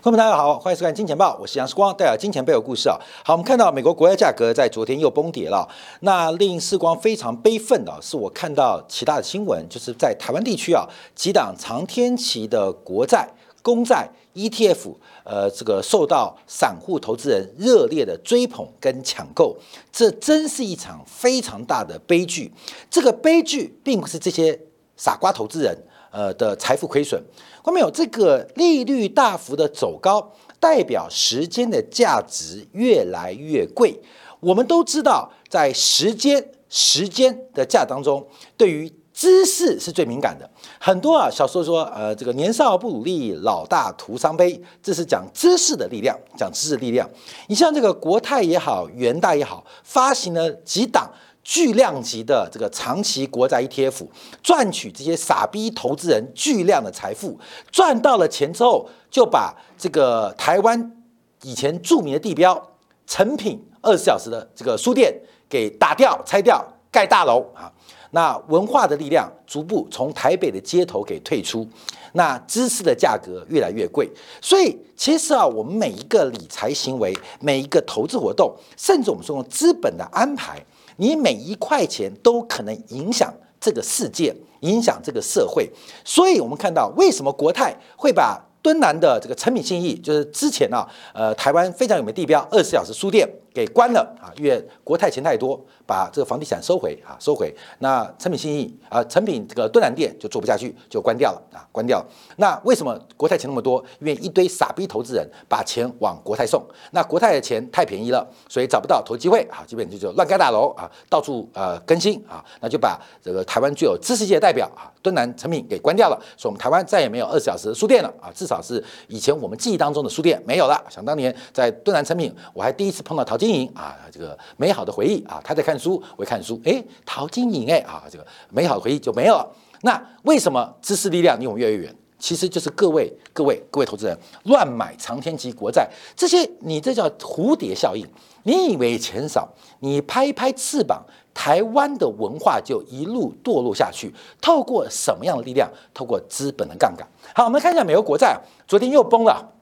朋友们，大家好，欢迎收看《金钱报》，我是杨世光，带来金钱背后故事啊。好，我们看到美国国债价格在昨天又崩跌了，那令世光非常悲愤的是，我看到其他的新闻，就是在台湾地区啊，几档长天期的国债、公债 ETF，呃，这个受到散户投资人热烈的追捧跟抢购，这真是一场非常大的悲剧。这个悲剧并不是这些傻瓜投资人。呃的财富亏损，看没有？这个利率大幅的走高，代表时间的价值越来越贵。我们都知道，在时间时间的价当中，对于知识是最敏感的。很多啊，小说说，呃，这个年少不努力，老大徒伤悲，这是讲知识的力量，讲知识力量。你像这个国泰也好，元大也好，发行了几档。巨量级的这个长期国债 ETF，赚取这些傻逼投资人巨量的财富，赚到了钱之后，就把这个台湾以前著名的地标成品二十四小时的这个书店给打掉、拆掉、盖大楼啊！那文化的力量逐步从台北的街头给退出，那知识的价格越来越贵，所以其实啊，我们每一个理财行为、每一个投资活动，甚至我们说用资本的安排。你每一块钱都可能影响这个世界，影响这个社会，所以我们看到为什么国泰会把敦南的这个成品信义，就是之前啊，呃，台湾非常有名的地标二十四小时书店给关了啊，因为国泰钱太多。把这个房地产收回啊，收回。那成品信义啊，成品这个敦南店就做不下去，就关掉了啊，关掉了。那为什么国泰钱那么多？因为一堆傻逼投资人把钱往国泰送。那国泰的钱太便宜了，所以找不到投机会啊，基本就就乱盖大楼啊，到处呃更新啊，那就把这个台湾具有知识界代表啊，敦南成品给关掉了。所以我们台湾再也没有二十小时书店了啊，至少是以前我们记忆当中的书店没有了。想当年在敦南成品，我还第一次碰到淘金晶莹啊，这个美好的回忆啊，他在看。书会看书，哎，陶晶莹，哎啊，这个美好的回忆就没有了。那为什么知识力量离我们越来越远？其实就是各位、各位、各位投资人乱买长天期国债，这些你这叫蝴蝶效应。你以为钱少，你拍一拍翅膀，台湾的文化就一路堕落下去。透过什么样的力量？透过资本的杠杆。好，我们看一下美国国债，昨天又崩了。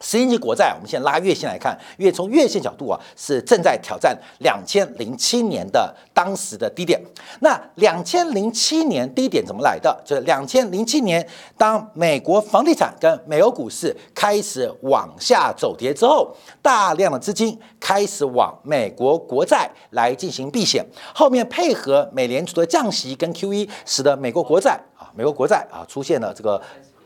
十年期国债，我们现在拉月线来看，因为从月线角度啊，是正在挑战两千零七年的当时的低点。那两千零七年低点怎么来的？就是两千零七年，当美国房地产跟美国股市开始往下走跌之后，大量的资金开始往美国国债来进行避险，后面配合美联储的降息跟 QE，使得美国国债啊，美国国债啊出现了这个。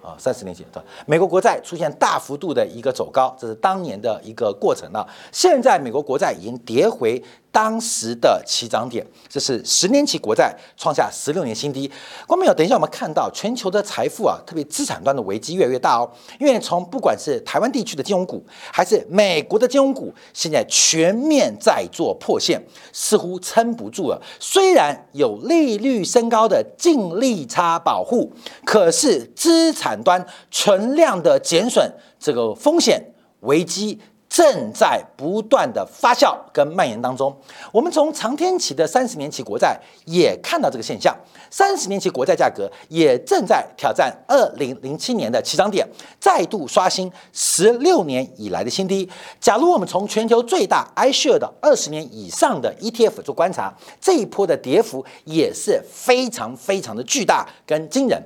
啊，三十年前，的，美国国债出现大幅度的一个走高，这是当年的一个过程了。现在美国国债已经跌回。当时的起涨点，这是十年期国债创下十六年新低。观众朋友，等一下我们看到全球的财富啊，特别资产端的危机越来越大哦。因为从不管是台湾地区的金融股，还是美国的金融股，现在全面在做破线，似乎撑不住了。虽然有利率升高的净利差保护，可是资产端存量的减损，这个风险危机。正在不断的发酵跟蔓延当中，我们从长天期的三十年期国债也看到这个现象，三十年期国债价格也正在挑战二零零七年的起涨点，再度刷新十六年以来的新低。假如我们从全球最大 iShare 的二十年以上的 ETF 做观察，这一波的跌幅也是非常非常的巨大跟惊人。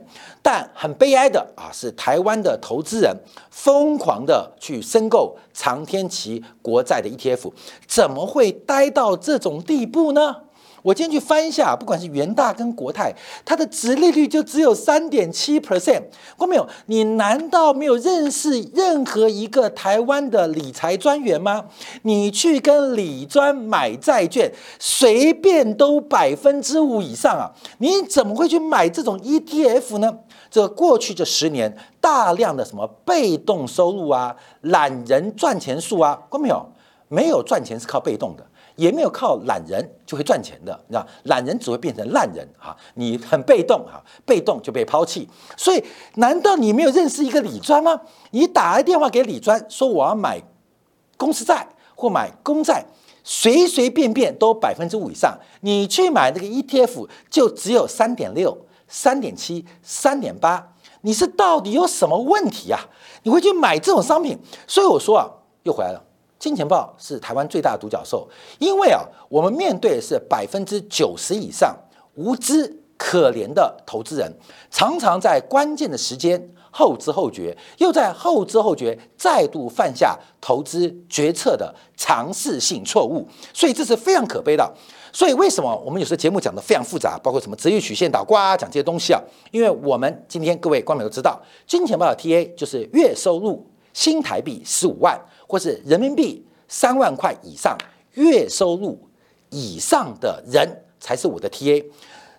但很悲哀的啊，是台湾的投资人疯狂的去申购长天期国债的 ETF，怎么会呆到这种地步呢？我今天去翻一下，不管是元大跟国泰，它的值利率就只有三点七 percent。看没有？你难道没有认识任何一个台湾的理财专员吗？你去跟理专买债券，随便都百分之五以上啊！你怎么会去买这种 ETF 呢？这过去这十年，大量的什么被动收入啊，懒人赚钱术啊，看没有？没有赚钱是靠被动的，也没有靠懒人就会赚钱的，你知道？懒人只会变成烂人啊！你很被动啊，被动就被抛弃。所以，难道你没有认识一个李专吗？你打个电话给李专，说我要买公司债或买公债，随随便便都百分之五以上。你去买那个 ETF，就只有三点六。三点七、三点八，你是到底有什么问题啊？你会去买这种商品？所以我说啊，又回来了。金钱豹是台湾最大的独角兽，因为啊，我们面对的是百分之九十以上无知可怜的投资人，常常在关键的时间后知后觉，又在后知后觉再度犯下投资决策的尝试性错误，所以这是非常可悲的。所以为什么我们有时候节目讲的非常复杂，包括什么直率曲线倒挂啊，讲这些东西啊？因为我们今天各位观众都知道，金钱豹的 TA 就是月收入新台币十五万。或是人民币三万块以上月收入以上的人才是我的 TA。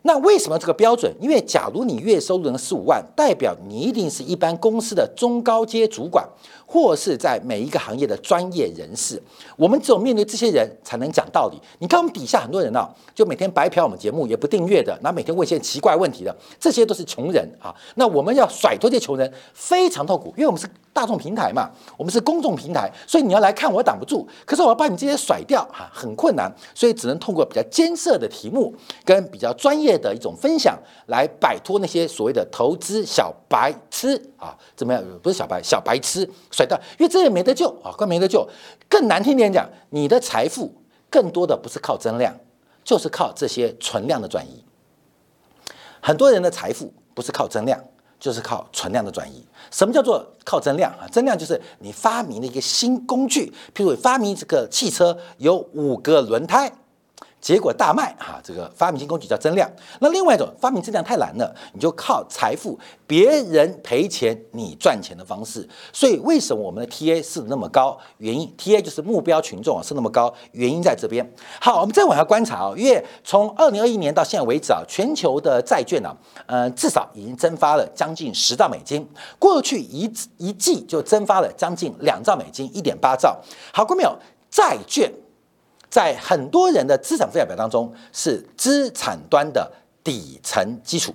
那为什么这个标准？因为假如你月收入能十五万，代表你一定是一般公司的中高阶主管。或是在每一个行业的专业人士，我们只有面对这些人才能讲道理。你看我们底下很多人呢，就每天白嫖我们节目，也不订阅的，然后每天问一些奇怪问题的，这些都是穷人啊。那我们要甩脱这些穷人，非常痛苦，因为我们是大众平台嘛，我们是公众平台，所以你要来看我挡不住。可是我要把你这些甩掉啊，很困难，所以只能通过比较艰涩的题目跟比较专业的一种分享，来摆脱那些所谓的投资小白痴啊，怎么样？不是小白，小白痴。甩掉，因为这也没得救啊，更没得救。更难听点讲，你的财富更多的不是靠增量，就是靠这些存量的转移。很多人的财富不是靠增量，就是靠存量的转移。什么叫做靠增量啊？增量就是你发明了一个新工具，譬如发明这个汽车有五个轮胎。结果大卖啊！这个发明新工具叫增量。那另外一种发明增量太难了，你就靠财富，别人赔钱你赚钱的方式。所以为什么我们的 TA 是那么高？原因 TA 就是目标群众啊是那么高，原因在这边。好，我们再往下观察啊，因为从二零二一年到现在为止啊，全球的债券呢，呃，至少已经增发了将近十兆美金，过去一一季就增发了将近两兆美金，一点八兆。好，过没有债券？在很多人的资产负债表当中，是资产端的底层基础。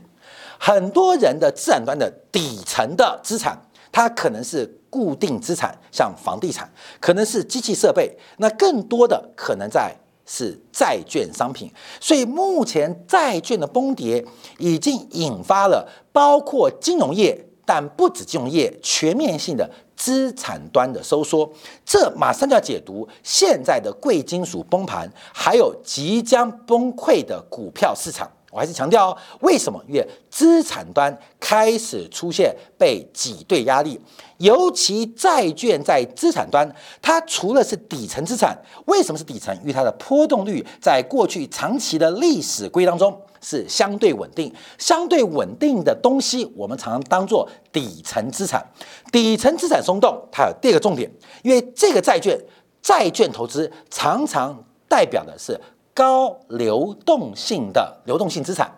很多人的资产端的底层的资产，它可能是固定资产，像房地产，可能是机器设备，那更多的可能在是债券商品。所以目前债券的崩跌，已经引发了包括金融业，但不止金融业，全面性的。资产端的收缩，这马上就要解读现在的贵金属崩盘，还有即将崩溃的股票市场。我还是强调哦，为什么？因为资产端开始出现被挤兑压力，尤其债券在资产端，它除了是底层资产，为什么是底层？因为它的波动率在过去长期的历史规当中。是相对稳定、相对稳定的东西，我们常常当做底层资产。底层资产松动，它有第二个重点，因为这个债券、债券投资常常代表的是高流动性的流动性资产。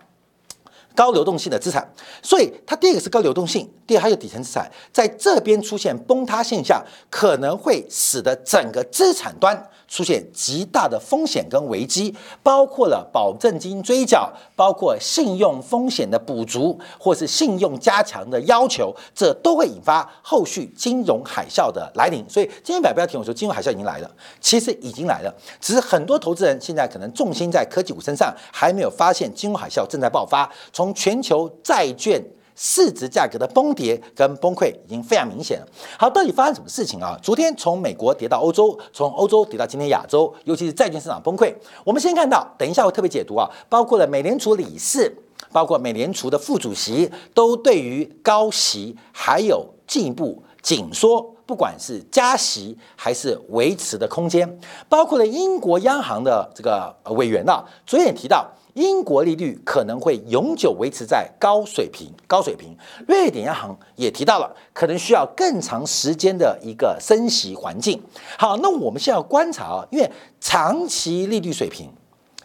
高流动性的资产，所以它第一个是高流动性，第二还有底层资产，在这边出现崩塌现象，可能会使得整个资产端出现极大的风险跟危机，包括了保证金追缴，包括信用风险的补足，或是信用加强的要求，这都会引发后续金融海啸的来临。所以今天表标题我说金融海啸已经来了，其实已经来了，只是很多投资人现在可能重心在科技股身上，还没有发现金融海啸正在爆发。从全球债券市值价格的崩跌跟崩溃已经非常明显了。好，到底发生什么事情啊？昨天从美国跌到欧洲，从欧洲跌到今天亚洲，尤其是债券市场崩溃。我们先看到，等一下我特别解读啊，包括了美联储理事，包括美联储的副主席，都对于高息还有进一步紧缩，不管是加息还是维持的空间，包括了英国央行的这个委员啊，昨天也提到。英国利率可能会永久维持在高水平，高水平。瑞典央行也提到了，可能需要更长时间的一个升息环境。好，那我们现在要观察啊，因为长期利率水平，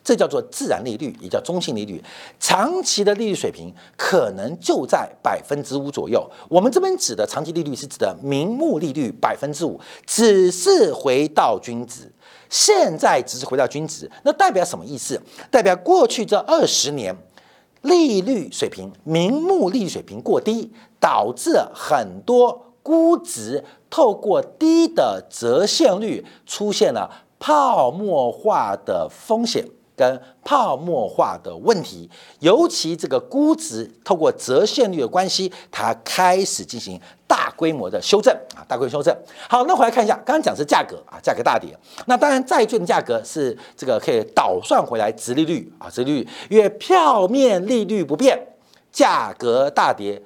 这叫做自然利率，也叫中性利率。长期的利率水平可能就在百分之五左右。我们这边指的长期利率是指的名目利率百分之五，只是回到均值。现在只是回到均值，那代表什么意思？代表过去这二十年利率水平、名目利率水平过低，导致很多估值透过低的折现率出现了泡沫化的风险。跟泡沫化的问题，尤其这个估值透过折现率的关系，它开始进行大规模的修正啊，大规模修正。好，那回来看一下，刚刚讲是价格啊，价格大跌。那当然，债券价格是这个可以倒算回来，殖利率啊，殖利率因为票面利率不变，价格大跌，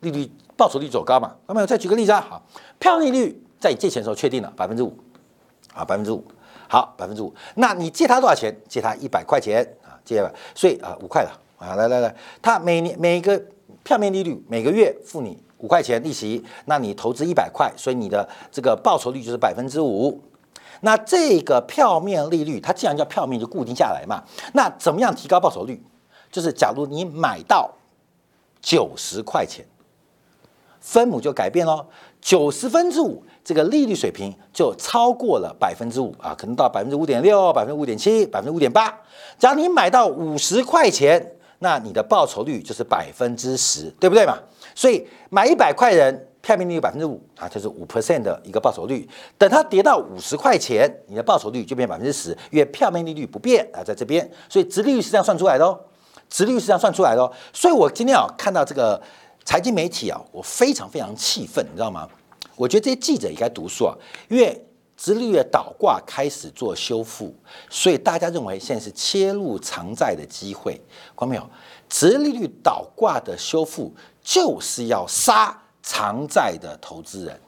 利率报酬率走高嘛。那么再举个例子啊，好，票面利率在你借钱的时候确定了百分之五啊，百分之五。好，百分之五。那你借他多少钱？借他一百块钱啊，借吧。所以啊，五块了啊。来来来，他每年每个票面利率每个月付你五块钱利息，那你投资一百块，所以你的这个报酬率就是百分之五。那这个票面利率，它既然叫票面，就固定下来嘛。那怎么样提高报酬率？就是假如你买到九十块钱，分母就改变喽，九十分之五。这个利率水平就超过了百分之五啊，可能到百分之五点六、百分之五点七、百分之五点八。假如你买到五十块钱，那你的报酬率就是百分之十，对不对嘛？所以买一百块人，票面利率百分之五啊，就是五 percent 的一个报酬率。等它跌到五十块钱，你的报酬率就变百分之十，因为票面利率不变啊，在这边，所以直利率是这样算出来的哦，直利率是这样算出来的哦。所以我今天啊看到这个财经媒体啊，我非常非常气愤，你知道吗？我觉得这些记者也该读书啊，因为直利率倒挂开始做修复，所以大家认为现在是切入偿债的机会。看到没有？直利率倒挂的修复就是要杀偿债的投资人，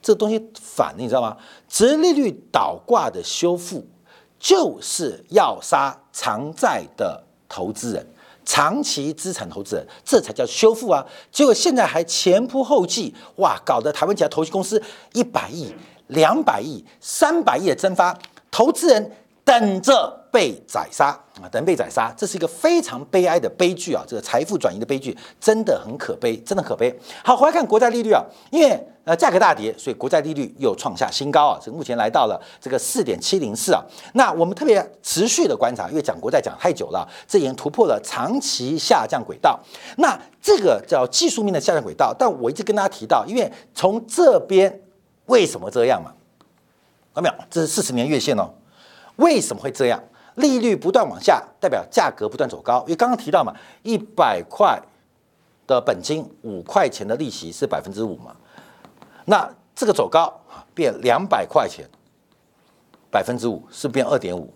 这东西反你知道吗？直利率倒挂的修复就是要杀偿债的投资人。长期资产投资人，这才叫修复啊！结果现在还前仆后继，哇，搞得台湾几家投资公司一百亿、两百亿、三百亿的蒸发，投资人等着被宰杀。啊，等被宰杀，这是一个非常悲哀的悲剧啊！这个财富转移的悲剧真的很可悲，真的可悲。好，回来看国债利率啊，因为呃价格大跌，所以国债利率又创下新高啊，这目前来到了这个四点七零四啊。那我们特别持续的观察，因为讲国债讲太久了，这已经突破了长期下降轨道。那这个叫技术面的下降轨道，但我一直跟大家提到，因为从这边为什么这样嘛？看到没有？这是四十年月线哦，为什么会这样？利率不断往下，代表价格不断走高。因为刚刚提到嘛，一百块的本金，五块钱的利息是百分之五嘛，那这个走高变两百块钱，百分之五是变二点五，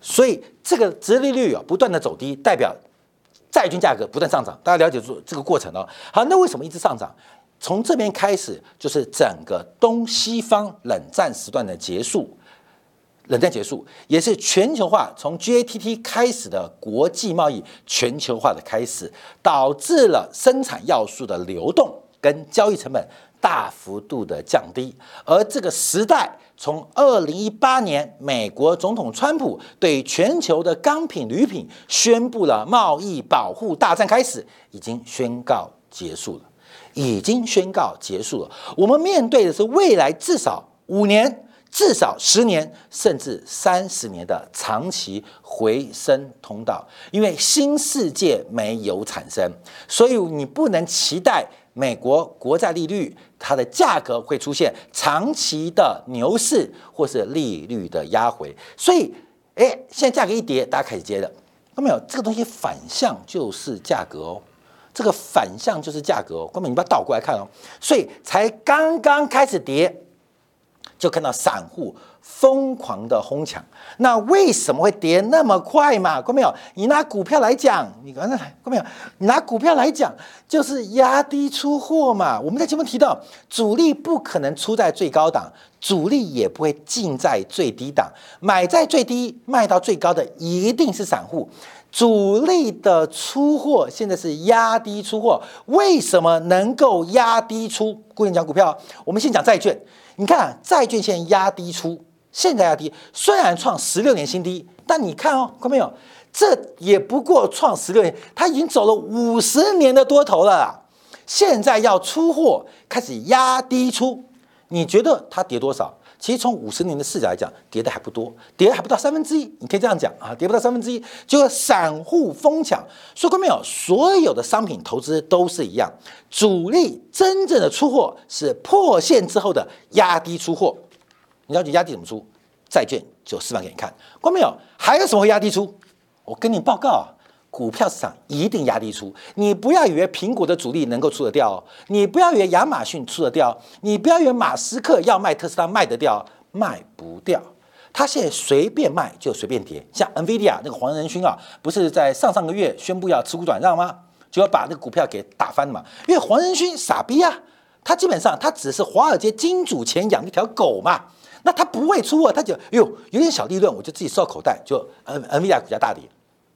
所以这个殖利率啊不断的走低，代表债券价格不断上涨。大家了解住这个过程哦。好，那为什么一直上涨？从这边开始就是整个东西方冷战时段的结束。冷战结束，也是全球化从 GATT 开始的国际贸易全球化的开始，导致了生产要素的流动跟交易成本大幅度的降低。而这个时代，从二零一八年美国总统川普对全球的钢品、铝品宣布了贸易保护大战开始，已经宣告结束了，已经宣告结束了。我们面对的是未来至少五年。至少十年甚至三十年的长期回升通道，因为新世界没有产生，所以你不能期待美国国债利率它的价格会出现长期的牛市或是利率的压回。所以，哎，现在价格一跌，大家开始接的，看到没有？这个东西反向就是价格哦，这个反向就是价格哦。哥们，你不要倒过来看哦，所以才刚刚开始跌。就看到散户疯狂的哄抢，那为什么会跌那么快嘛？看没有？你拿股票来讲，你刚才看没有？你拿股票来讲，就是压低出货嘛。我们在节目提到，主力不可能出在最高档，主力也不会进在最低档，买在最低卖到最高的一定是散户。主力的出货现在是压低出货，为什么能够压低出？固定讲股票，我们先讲债券。你看，债券现在压低出，现在压低，虽然创十六年新低，但你看哦，看到没有？这也不过创十六年，它已经走了五十年的多头了。现在要出货，开始压低出，你觉得它跌多少？其实从五十年的视角来讲，跌的还不多，跌还不到三分之一。你可以这样讲啊，跌不到三分之一，就散户疯抢。说过没有？所有的商品投资都是一样，主力真正的出货是破线之后的压低出货。你了解压低怎么出？债券就示范给你看。观众朋友，还有什么会压低出？我跟你报告啊，股票市场一定压低出。你不要以为苹果的主力能够出得掉哦，你不要以为亚马逊出得掉，你不要以为马斯克要卖特斯拉卖得掉，卖不掉。他现在随便卖就随便跌，像 NVIDIA 那个黄仁勋啊，不是在上上个月宣布要持股转让吗？就要把那个股票给打翻嘛。因为黄仁勋傻逼啊，他基本上他只是华尔街金主钱养一条狗嘛，那他不会出啊，他就哟有点小利润，我就自己收口袋，就 N NVIDIA 股价大跌。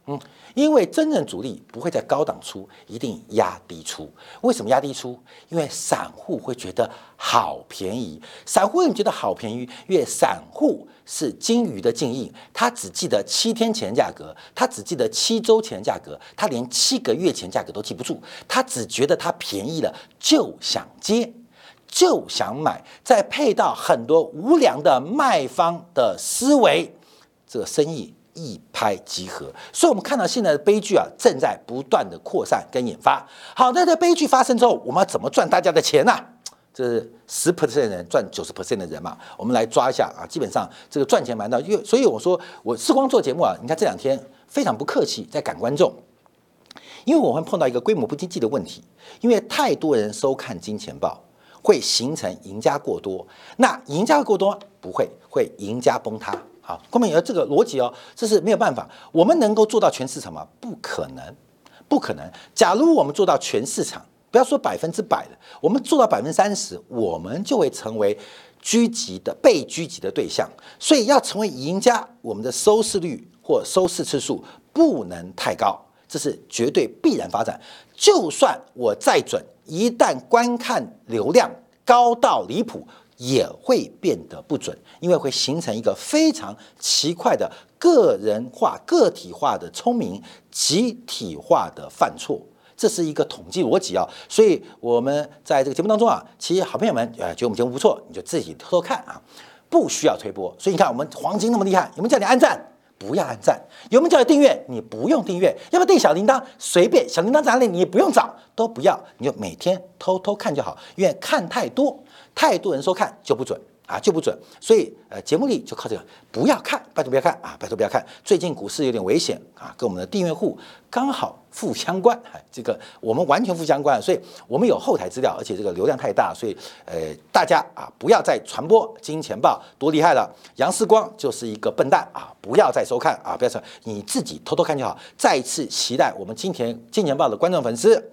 嗯，因为真正主力不会在高档出，一定压低出。为什么压低出？因为散户会觉得好便宜。散户为什么觉得好便宜？因为散户是金鱼的静音，他只记得七天前价格，他只记得七周前价格，他连七个月前价格都记不住。他只觉得它便宜了，就想接，就想买。再配到很多无良的卖方的思维，这个生意。一拍即合，所以我们看到现在的悲剧啊，正在不断的扩散跟引发。好，那这悲剧发生之后，我们要怎么赚大家的钱呢？这是十 percent 人赚九十 percent 的人嘛？我们来抓一下啊，基本上这个赚钱蛮到，因为所以我说我视光做节目啊，你看这两天非常不客气在赶观众，因为我会碰到一个规模不经济的问题，因为太多人收看金钱报，会形成赢家过多，那赢家过多不会，会赢家崩塌。好，后面有这个逻辑哦，这是没有办法。我们能够做到全市场吗？不可能，不可能。假如我们做到全市场，不要说百分之百的，我们做到百分之三十，我们就会成为狙击的被狙击的对象。所以要成为赢家，我们的收视率或收视次数不能太高，这是绝对必然发展。就算我再准，一旦观看流量高到离谱。也会变得不准，因为会形成一个非常奇怪的个人化、个体化的聪明，集体化的犯错，这是一个统计逻辑啊。所以我们在这个节目当中啊，其实好朋友们呃觉得我们节目不错，你就自己偷偷看啊，不需要推播。所以你看我们黄金那么厉害，有没有叫你按赞？不要按赞。有没有叫订阅？你不用订阅。要不要订小铃铛？随便，小铃铛在哪里？你不用找，都不要，你就每天偷偷看就好，因为看太多。太多人说看就不准啊，就不准。所以呃，节目里就靠这个，不要看，拜托不要看啊，拜托不要看。最近股市有点危险啊，跟我们的订阅户刚好负相关，哎，这个我们完全负相关，所以我们有后台资料，而且这个流量太大，所以呃，大家啊不要再传播金钱报多厉害了，杨世光就是一个笨蛋啊，不要再收看啊，不要说你自己偷偷看就好。再一次期待我们今天金钱报的观众粉丝。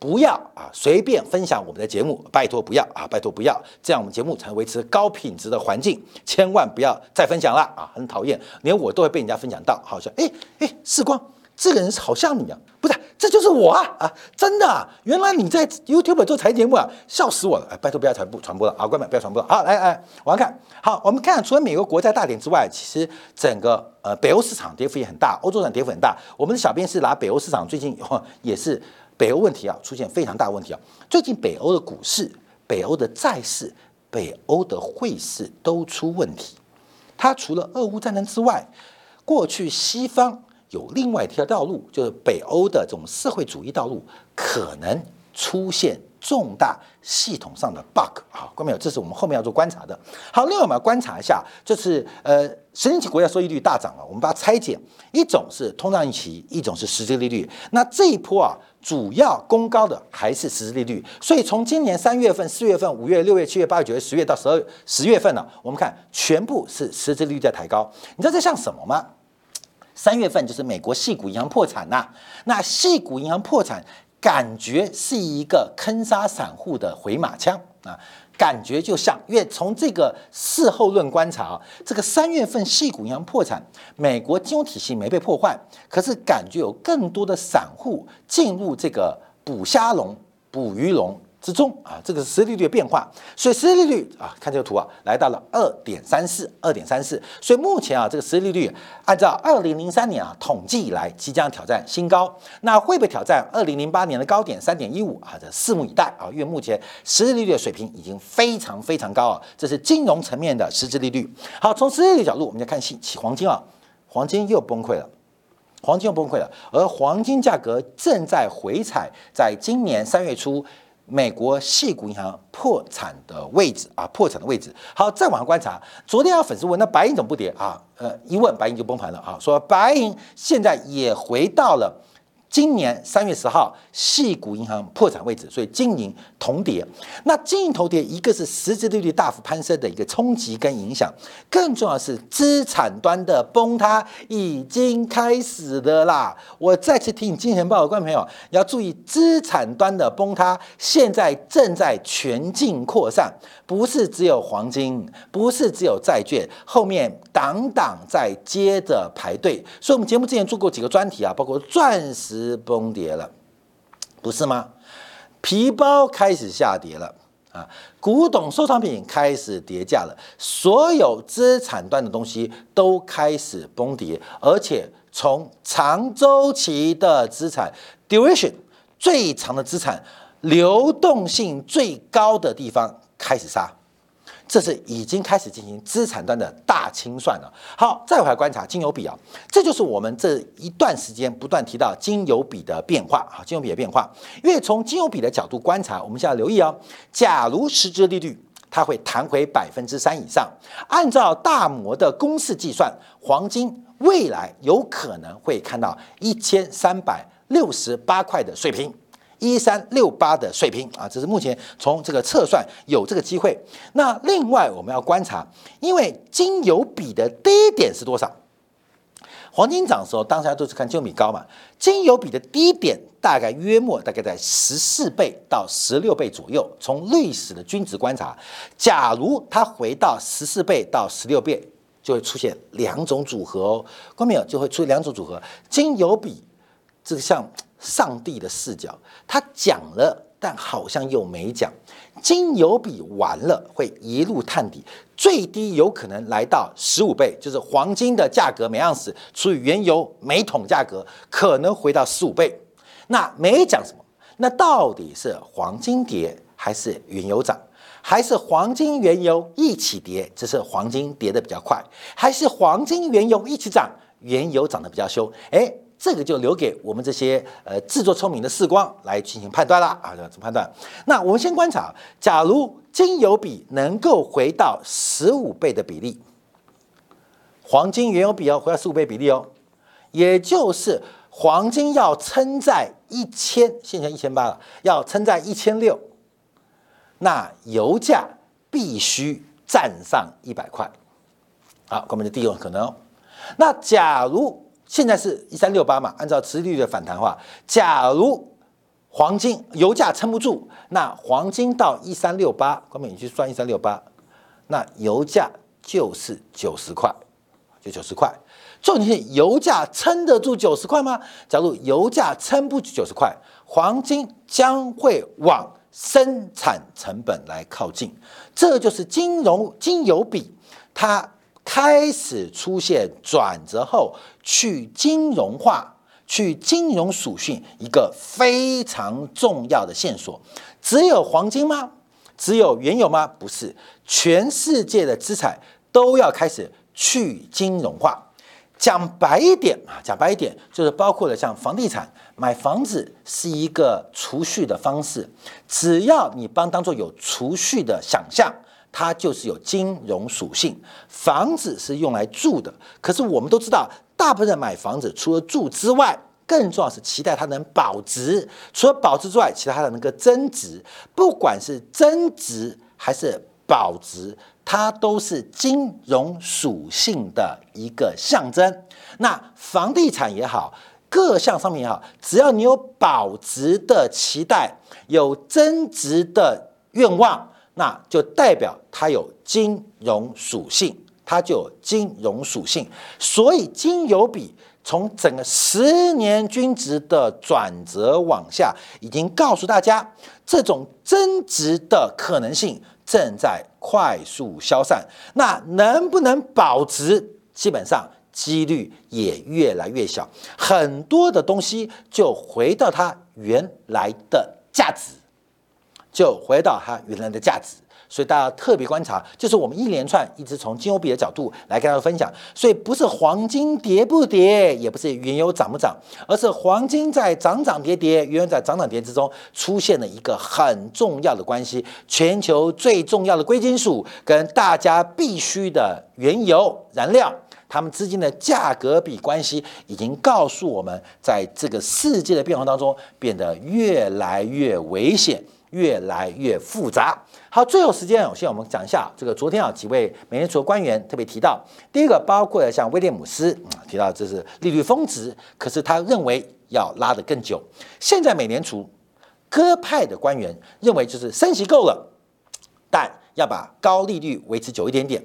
不要啊，随便分享我们的节目，拜托不要啊，拜托不要，这样我们节目才能维持高品质的环境。千万不要再分享了啊，很讨厌，连我都会被人家分享到，好像哎哎，世光这个人好像你啊，不是，这就是我啊啊，真的，原来你在 YouTube 做财经节目啊，笑死我了！哎，拜托不要传播传播了啊，关门不要传播了。好，来来，我要看好，我们看除了美国国债大点之外，其实整个呃北欧市场跌幅也很大，欧洲市场跌幅很大。我们的小编是拿北欧市场最近也是。北欧问题啊，出现非常大问题啊！最近北欧的股市、北欧的债市、北欧的汇市都出问题。它除了俄乌战争之外，过去西方有另外一条道路，就是北欧的这种社会主义道路，可能出现重大系统上的 bug 啊！观众朋友，这是我们后面要做观察的。好，另外我们要观察一下，就是呃，十年期国家收益率大涨了，我们把它拆解，一种是通胀预期，一种是实际利率。那这一波啊。主要攻高的还是实质利率，所以从今年三月份、四月份、五月、六月、七月、八月、九月、十月到十二十月份呢，我们看全部是实质利率在抬高。你知道这像什么吗？三月份就是美国系股银行破产呐，那系股银行破产，感觉是一个坑杀散户的回马枪啊。感觉就像，因为从这个事后论观察啊，这个三月份细股银行破产，美国金融体系没被破坏，可是感觉有更多的散户进入这个捕虾笼、捕鱼笼。之中啊，这个是实际利率的变化，所以实际利率啊，看这个图啊，来到了二点三四，二点三四。所以目前啊，这个实际利率按照二零零三年啊统计以来，即将挑战新高。那会不会挑战二零零八年的高点三点一五啊？这拭目以待啊，因为目前实际利率的水平已经非常非常高啊，这是金融层面的实质利率。好，从实际利率角度，我们再看起黄金啊，黄金又崩溃了，黄金又崩溃了，而黄金价格正在回踩，在今年三月初。美国系股银行破产的位置啊，破产的位置。好，再往上观察，昨天有粉丝问，那白银怎么不跌啊？呃，一问白银就崩盘了啊，说白银现在也回到了。今年三月十号，系股银行破产位置，所以金银同跌。那金银同跌，一个是实质利率大幅攀升的一个冲击跟影响，更重要是资产端的崩塌已经开始的啦。我再次提醒金钱报的观众朋友，要注意资产端的崩塌，现在正在全境扩散，不是只有黄金，不是只有债券，后面档档在接着排队。所以，我们节目之前做过几个专题啊，包括钻石。崩跌了，不是吗？皮包开始下跌了啊，古董收藏品开始跌价了，所有资产端的东西都开始崩跌，而且从长周期的资产 duration 最长的资产流动性最高的地方开始杀。这是已经开始进行资产端的大清算了。好，再回来观察金油比啊，这就是我们这一段时间不断提到金油比的变化啊，金油比的变化。因为从金油比的角度观察，我们现在留意哦，假如实质利率它会弹回百分之三以上，按照大摩的公式计算，黄金未来有可能会看到一千三百六十八块的水平。一三六八的水平啊，这是目前从这个测算有这个机会。那另外我们要观察，因为金油比的低点是多少？黄金涨的时候，当下都是看金油比高嘛。金油比的低点大概约莫大概在十四倍到十六倍左右。从历史的均值观察，假如它回到十四倍到十六倍，就会出现两种组合哦。观众朋友就会出两种组合，金油比这个像。上帝的视角，他讲了，但好像又没讲。金油比完了会一路探底，最低有可能来到十五倍，就是黄金的价格每盎司除以原油每桶价格，可能回到十五倍。那没讲什么，那到底是黄金跌还是原油涨，还是黄金原油一起跌？只是黄金跌的比较快，还是黄金原油一起涨，原油涨得比较凶？哎。这个就留给我们这些呃自作聪明的视光来进行判断了啊，怎么判断？那我们先观察，假如金油比能够回到十五倍的比例，黄金原油比要回到十五倍比例哦，也就是黄金要撑在一千，现在一千八了，要撑在一千六，那油价必须站上一百块。好，我们的第一种可能。哦那假如现在是一三六八嘛，按照持续率的反弹话，假如黄金油价撑不住，那黄金到一三六八，光明你去算一三六八，那油价就是九十块，就九十块。重点是油价撑得住九十块吗？假如油价撑不住九十块，黄金将会往生产成本来靠近，这就是金融金油比它。开始出现转折后，去金融化、去金融属性一个非常重要的线索。只有黄金吗？只有原油吗？不是，全世界的资产都要开始去金融化。讲白一点啊，讲白一点，就是包括了像房地产，买房子是一个储蓄的方式。只要你帮当做有储蓄的想象。它就是有金融属性，房子是用来住的。可是我们都知道，大部分人买房子除了住之外，更重要是期待它能保值。除了保值之外，其他的能够增值。不管是增值还是保值，它都是金融属性的一个象征。那房地产也好，各项商品也好，只要你有保值的期待，有增值的愿望。那就代表它有金融属性，它就有金融属性。所以金油比从整个十年均值的转折往下，已经告诉大家，这种增值的可能性正在快速消散。那能不能保值，基本上几率也越来越小，很多的东西就回到它原来的价值。就回到它原来的价值，所以大家特别观察，就是我们一连串一直从金欧比的角度来跟大家分享。所以不是黄金跌不跌，也不是原油涨不涨，而是黄金在涨涨跌跌，原油在涨涨跌之中出现了一个很重要的关系。全球最重要的贵金属跟大家必须的原油燃料。它们之间的价格比关系已经告诉我们，在这个世界的变化当中，变得越来越危险，越来越复杂。好，最后时间，有限我们讲一下这个昨天啊几位美联储官员特别提到，第一个包括像威廉姆斯啊提到这是利率峰值，可是他认为要拉得更久。现在美联储鸽派的官员认为就是升息够了，但要把高利率维持久一点点。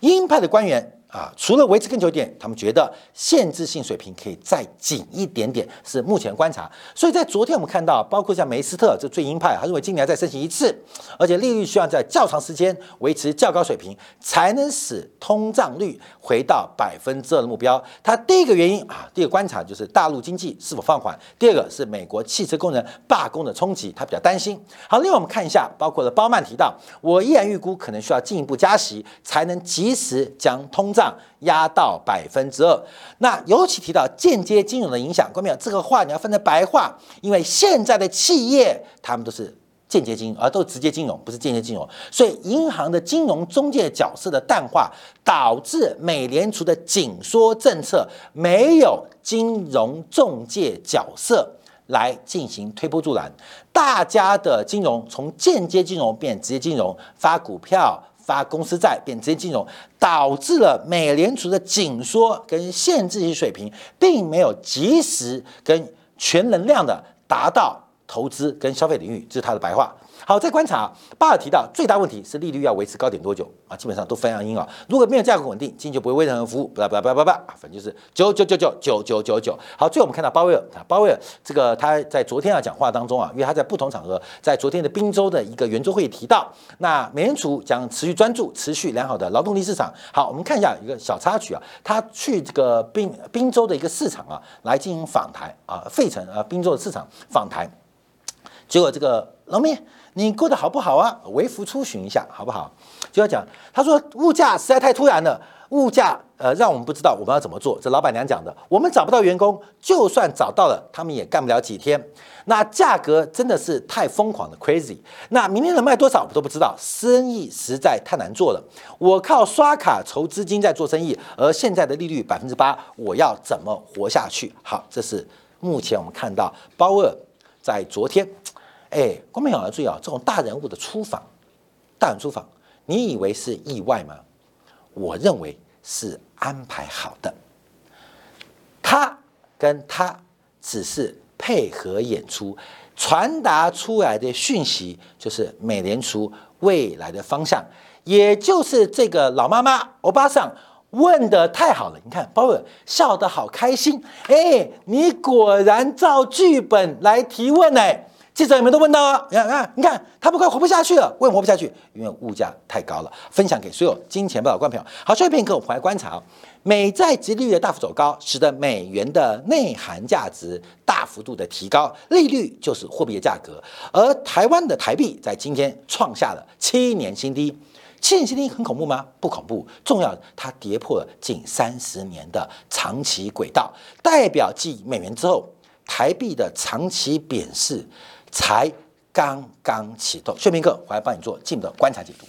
鹰派的官员。啊，除了维持更久一点，他们觉得限制性水平可以再紧一点点，是目前观察。所以在昨天我们看到，包括像梅斯特这最鹰派，他认为今年再升息一次，而且利率需要在较长时间维持较高水平，才能使通胀率回到百分之二的目标。他第一个原因啊，第一个观察就是大陆经济是否放缓，第二个是美国汽车工人罢工的冲击，他比较担心。好，另外我们看一下，包括了包曼提到，我依然预估可能需要进一步加息，才能及时将通胀。压到百分之二，那尤其提到间接金融的影响，各位朋友，这个话你要分成白话，因为现在的企业他们都是间接金融，而都是直接金融，不是间接金融，所以银行的金融中介角色的淡化，导致美联储的紧缩政策没有金融中介角色来进行推波助澜，大家的金融从间接金融变直接金融，发股票。发公司债变直接金融，导致了美联储的紧缩跟限制性水平，并没有及时跟全能量的达到投资跟消费领域，这是他的白话。好，再观察，巴尔提到最大问题是利率要维持高点多久啊？基本上都非常阴啊。如果没有价格稳定，经济就不会为任何服务。不不不不不，反正就是九九九九九九九九。好，最后我们看到鲍威尔，鲍威尔这个他在昨天啊讲话当中啊，因为他在不同场合，在昨天的宾州的一个圆桌会议提到，那美联储将持续专注持续良好的劳动力市场。好，我们看一下一个小插曲啊，他去这个宾宾州的一个市场啊来进行访谈啊，费城啊宾州的市场访谈，结果这个老面。你过得好不好啊？微服出巡一下好不好？就要讲，他说物价实在太突然了，物价呃让我们不知道我们要怎么做。这老板娘讲的，我们找不到员工，就算找到了，他们也干不了几天。那价格真的是太疯狂的 crazy。那明天能卖多少我们都不知道，生意实在太难做了。我靠刷卡筹资金在做生意，而现在的利率百分之八，我要怎么活下去？好，这是目前我们看到鲍尔在昨天。哎，光明要注意啊！这种大人物的出访，大人出访，你以为是意外吗？我认为是安排好的。他跟他只是配合演出，传达出来的讯息就是美联储未来的方向，也就是这个老妈妈欧巴桑问的太好了。你看鲍尔笑得好开心，哎，你果然照剧本来提问呢。记者有没有都问到啊？你看，你看，他们快活不下去了。为什么活不下去？因为物价太高了。分享给所有金钱报的观朋友。好，下一片刻，我们回来观察美债殖利率的大幅走高，使得美元的内涵价值大幅度的提高。利率就是货币的价格，而台湾的台币在今天创下了七年新低。七年新低很恐怖吗？不恐怖。重要，它跌破了近三十年的长期轨道，代表继美元之后，台币的长期贬势。才刚刚启动，薛明克，我来帮你做进一步的观察解读。